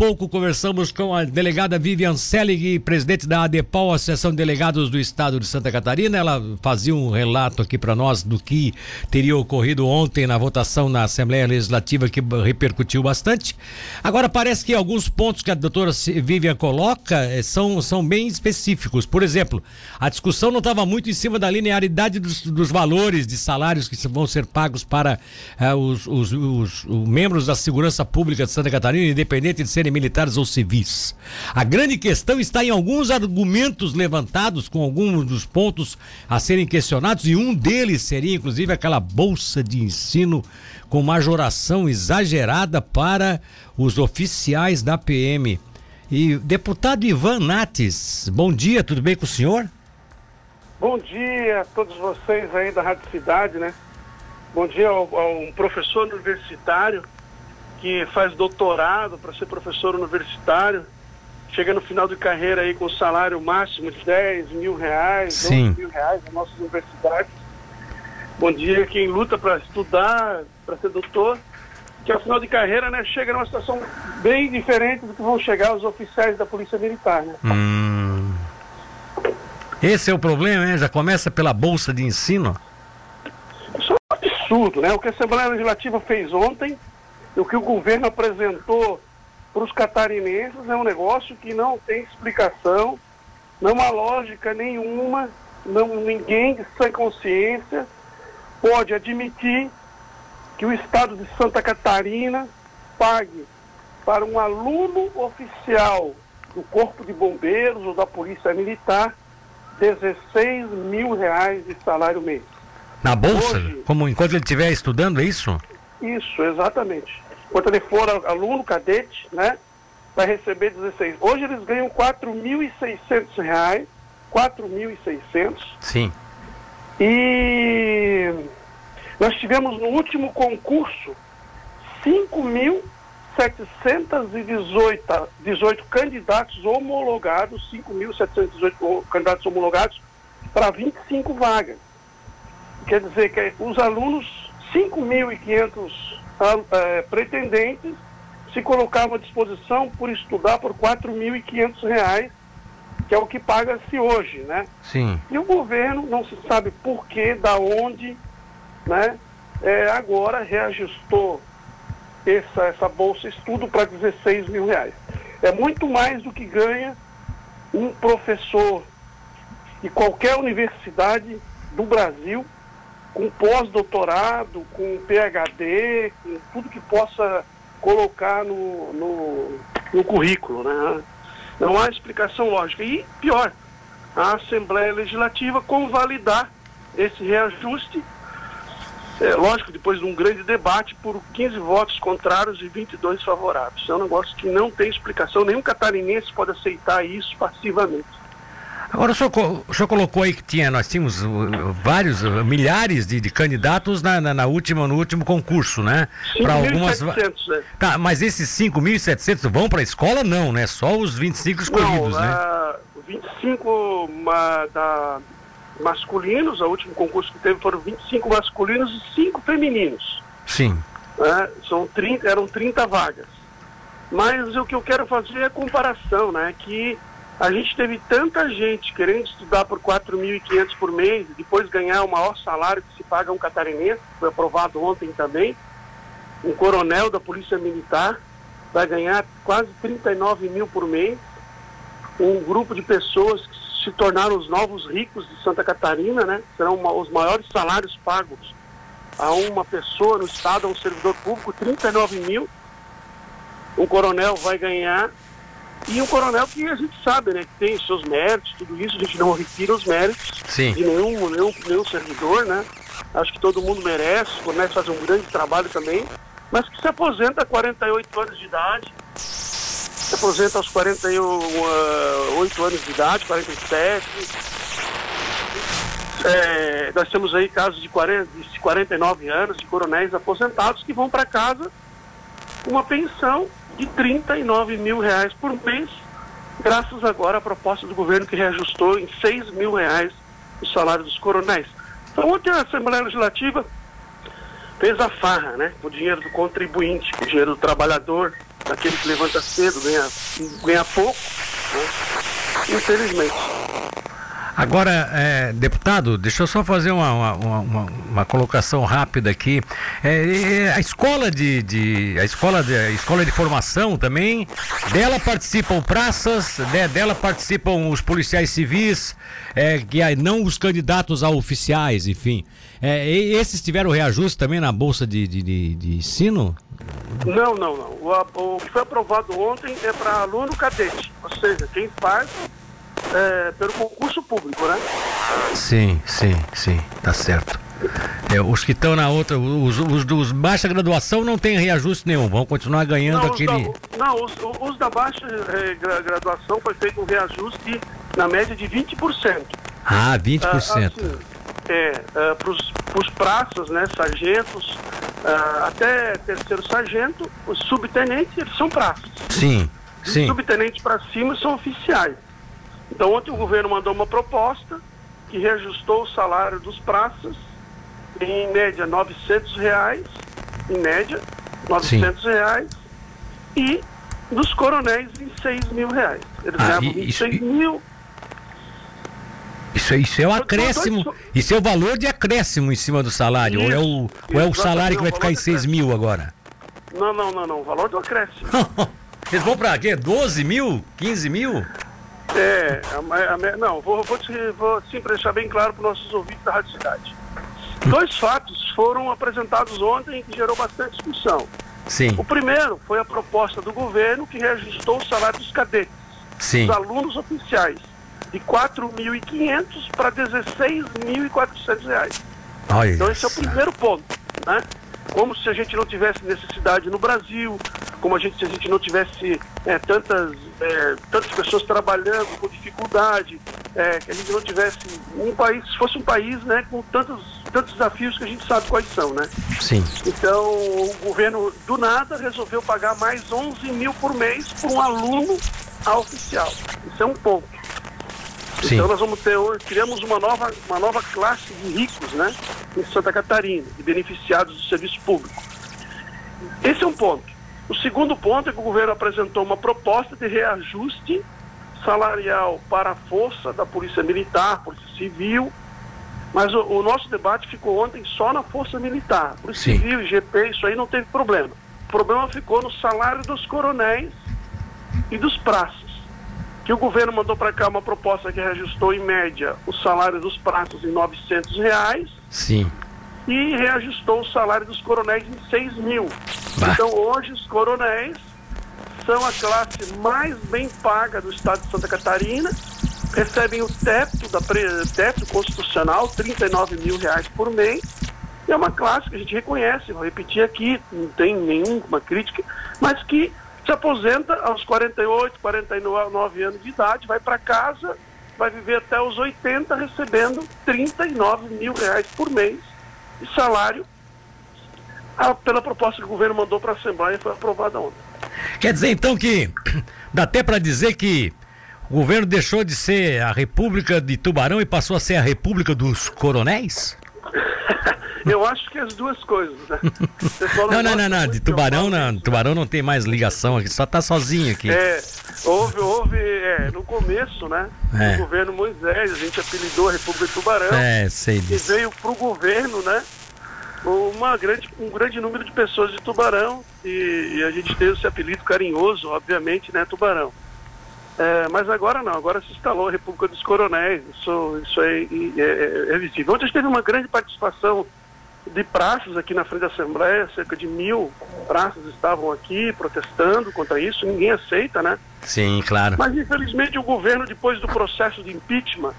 pouco conversamos com a delegada Vivian Selig, presidente da ADEPOL, Associação de Delegados do Estado de Santa Catarina. Ela fazia um relato aqui para nós do que teria ocorrido ontem na votação na Assembleia Legislativa, que repercutiu bastante. Agora, parece que alguns pontos que a doutora Vivian coloca eh, são, são bem específicos. Por exemplo, a discussão não estava muito em cima da linearidade dos, dos valores de salários que vão ser pagos para uh, os, os, os, os membros da segurança pública de Santa Catarina, independente de serem militares ou civis. A grande questão está em alguns argumentos levantados com alguns dos pontos a serem questionados e um deles seria inclusive aquela bolsa de ensino com majoração exagerada para os oficiais da PM. E deputado Ivan Nates, bom dia, tudo bem com o senhor? Bom dia a todos vocês aí da Rádio Cidade, né? Bom dia ao, ao professor universitário que faz doutorado para ser professor universitário, chega no final de carreira aí com salário máximo de 10 mil reais, Sim. 12 mil reais nas nossas universidades. Bom dia quem luta para estudar, para ser doutor, que ao final de carreira né, chega numa situação bem diferente do que vão chegar os oficiais da Polícia Militar. Né? Hum. Esse é o problema, né? Já começa pela bolsa de ensino. Isso é um absurdo, né? O que a Assembleia Legislativa fez ontem o que o governo apresentou para os catarinenses é um negócio que não tem explicação, não há lógica nenhuma, não, ninguém sem consciência pode admitir que o Estado de Santa Catarina pague para um aluno oficial do Corpo de Bombeiros ou da Polícia Militar 16 mil reais de salário mês. Na bolsa? Hoje, Como enquanto ele estiver estudando, é isso? Isso, exatamente. Quando ele for aluno, cadete, né? Vai receber 16. Hoje eles ganham R$ 4.600. 4.600. Sim. E nós tivemos no último concurso 5.718 18 candidatos homologados, 5.718 candidatos homologados para 25 vagas. Quer dizer que os alunos, 5.500 é, pretendentes se colocavam à disposição por estudar por R$ 4.500, que é o que paga-se hoje, né? Sim. E o governo não se sabe por que, da onde, né? É, agora reajustou essa, essa bolsa estudo para 16 mil reais. É muito mais do que ganha um professor de qualquer universidade do Brasil com pós-doutorado, com PhD, com tudo que possa colocar no, no, no, currículo. Né? Não há explicação lógica. E pior, a Assembleia Legislativa convalidar esse reajuste, é, lógico, depois de um grande debate por 15 votos contrários e 22 favoráveis. É um negócio que não tem explicação, nenhum catarinense pode aceitar isso passivamente. Agora, o senhor, o senhor, colocou aí que tinha, nós tínhamos uh, vários, uh, milhares de, de candidatos na, na, na, última, no último concurso, né? Para algumas. É. Tá, mas esses 5.700 vão para a escola? Não, né? Só os 25 escolhidos, não, né? Uh, 25 uma, da, masculinos, o último concurso que teve foram 25 masculinos e 5 femininos. Sim. Né? São 30, eram 30 vagas. Mas o que eu quero fazer é a comparação, né? Que a gente teve tanta gente querendo estudar por 4.500 por mês depois ganhar o maior salário que se paga um catarinense, foi aprovado ontem também. Um coronel da Polícia Militar vai ganhar quase 39 mil por mês. Um grupo de pessoas que se tornaram os novos ricos de Santa Catarina, né? Serão uma, os maiores salários pagos a uma pessoa no Estado, a um servidor público, 39 mil. Um coronel vai ganhar e um coronel que a gente sabe, né, que tem seus méritos, tudo isso, a gente não retira os méritos Sim. de nenhum, nenhum, nenhum servidor, né? Acho que todo mundo merece, o coronel faz um grande trabalho também, mas que se aposenta a 48 anos de idade, se aposenta aos 48 anos de idade, 47. É, nós temos aí casos de, 40, de 49 anos de coronéis aposentados que vão para casa com uma pensão de 39 mil reais por mês, graças agora à proposta do governo que reajustou em 6 mil reais o salário dos coronéis. Então ontem a Assembleia Legislativa fez a farra, né? O dinheiro do contribuinte, o dinheiro do trabalhador, aquele que levanta cedo ganha, ganha pouco, né? infelizmente. Agora, é, deputado, deixa eu só fazer uma, uma, uma, uma colocação rápida aqui. É, é, a escola de, de, a escola de a escola de formação também dela participam praças, né, dela participam os policiais civis, é, que não os candidatos a oficiais, enfim. É, esses tiveram reajuste também na bolsa de, de, de, de ensino? Não, não, não. O, o que foi aprovado ontem é para aluno cadete, ou seja, quem faz é, pelo concurso público, né? Sim, sim, sim, tá certo. É, os que estão na outra, os, os dos baixa graduação não tem reajuste nenhum, vão continuar ganhando não, aquele. Os da, não, os, os da baixa eh, graduação foi feito um reajuste na média de 20%. Ah, 20%. Ah, assim, é, é para os praças, né, sargentos, ah, até terceiro sargento, os subtenentes, eles são praças. Sim, sim. Os subtenentes para cima são oficiais. Então ontem o governo mandou uma proposta que reajustou o salário dos praças em média 900 reais, em média 900 Sim. reais, e dos coronéis em 6 mil reais. Eles ah, ganhavam 26 isso, mil. Isso, isso é o acréscimo, isso é o valor de acréscimo em cima do salário, isso, ou é o, ou é o salário que vai ficar em 6 mil agora? Não, não, não, não, o valor do acréscimo. Eles vão para quê? 12 mil? 15 mil? É, a, a, não, vou, vou, te, vou sim deixar bem claro para os nossos ouvintes da Rádio Cidade. Dois fatos foram apresentados ontem que gerou bastante discussão. Sim. O primeiro foi a proposta do governo que reajustou o salário dos cadetes, Sim. dos alunos oficiais, de R$ 4.500 para 16.400 reais. Olha então esse é o primeiro ponto, né? Como se a gente não tivesse necessidade no Brasil, como a gente, se a gente não tivesse é, tantas, é, tantas pessoas trabalhando com dificuldade, é, que a gente não tivesse um país, fosse um país né, com tantos, tantos desafios que a gente sabe quais são, né? Sim. Então o governo do nada resolveu pagar mais 11 mil por mês por um aluno a oficial. Isso é um ponto. Sim. Então nós vamos ter criamos uma nova, uma nova classe de ricos, né? Em Santa Catarina, de beneficiados do serviço público. Esse é um ponto. O segundo ponto é que o governo apresentou uma proposta de reajuste salarial para a força da Polícia Militar, Polícia Civil, mas o, o nosso debate ficou ontem só na Força Militar. Polícia Sim. Civil, GP, isso aí não teve problema. O problema ficou no salário dos coronéis e dos praças. Que o governo mandou para cá uma proposta que reajustou em média o salário dos praças em 900 reais. Sim e reajustou o salário dos coronéis em 6 mil. Bah. Então hoje os coronéis são a classe mais bem paga do estado de Santa Catarina, recebem o teto, da, teto constitucional, 39 mil reais por mês. É uma classe que a gente reconhece, vou repetir aqui, não tem nenhuma crítica, mas que se aposenta aos 48, 49 anos de idade, vai para casa, vai viver até os 80 recebendo 39 mil reais por mês de salário a, pela proposta que o governo mandou para a Assembleia foi aprovada ontem. Quer dizer então que dá até para dizer que o governo deixou de ser a República de Tubarão e passou a ser a República dos Coronéis? Eu acho que as duas coisas, né? Não, não, não, não, de Tubarão não, Tubarão não tem mais ligação aqui, só tá sozinho aqui. É, houve, houve, é, no começo, né? É. O governo Moisés, a gente apelidou a República de Tubarão. É, sei disso. E veio pro governo, né? Uma grande, um grande número de pessoas de Tubarão e, e a gente teve esse apelido carinhoso, obviamente, né, Tubarão. É, mas agora não, agora se instalou a República dos Coronéis, isso, isso é, é, é visível. Ontem teve uma grande participação de praças aqui na frente da Assembleia, cerca de mil praças estavam aqui protestando contra isso, ninguém aceita, né? Sim, claro. Mas infelizmente o governo, depois do processo de impeachment,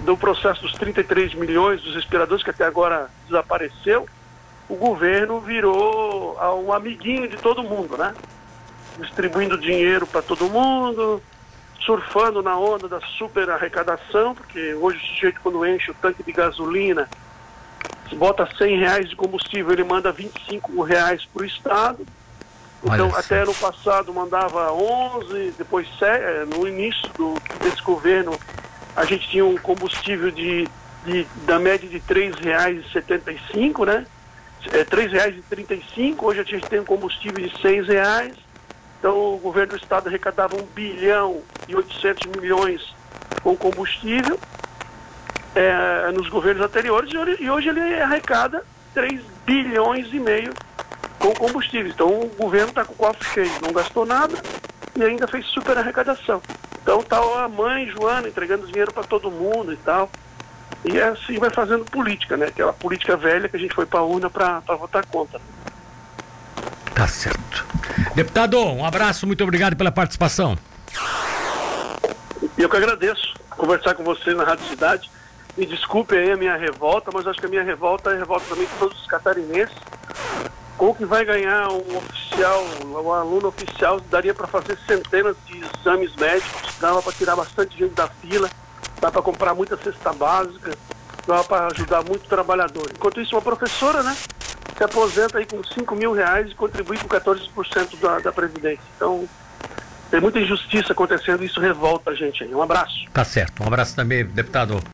do processo dos 33 milhões dos respiradores que até agora desapareceu, o governo virou um amiguinho de todo mundo, né? Distribuindo dinheiro para todo mundo, surfando na onda da super arrecadação, porque hoje o sujeito quando enche o tanque de gasolina bota 100 reais de combustível, ele manda 25 reais para o Estado. Então, Olha até no passado mandava 11, depois eh, no início do, desse governo a gente tinha um combustível de, de da média de R$ 3,75, né? É, R$ 3,35, hoje a gente tem um combustível de R$ reais. Então o governo do estado arrecadava 1 bilhão e 800 milhões com combustível é, nos governos anteriores e hoje ele arrecada 3 bilhões e meio com combustível. Então o governo está com o cofre cheio, não gastou nada e ainda fez super arrecadação. Então tá a mãe Joana entregando dinheiro para todo mundo e tal. E assim vai fazendo política, né? Aquela política velha que a gente foi para a urna para votar contra. Tá certo. Deputado, um abraço, muito obrigado pela participação. Eu que agradeço conversar com você na Rádio Cidade. Me desculpe aí a minha revolta, mas acho que a minha revolta é a revolta também de todos os catarinenses. Com que vai ganhar um oficial, um aluno oficial, daria para fazer centenas de exames médicos, dava para tirar bastante gente da fila, dá para comprar muita cesta básica, dava para ajudar muito trabalhador. Enquanto isso, uma professora, né, se aposenta aí com 5 mil reais e contribui com 14% da, da Previdência. Então, tem muita injustiça acontecendo e isso revolta a gente aí. Um abraço. Tá certo. Um abraço também, deputado.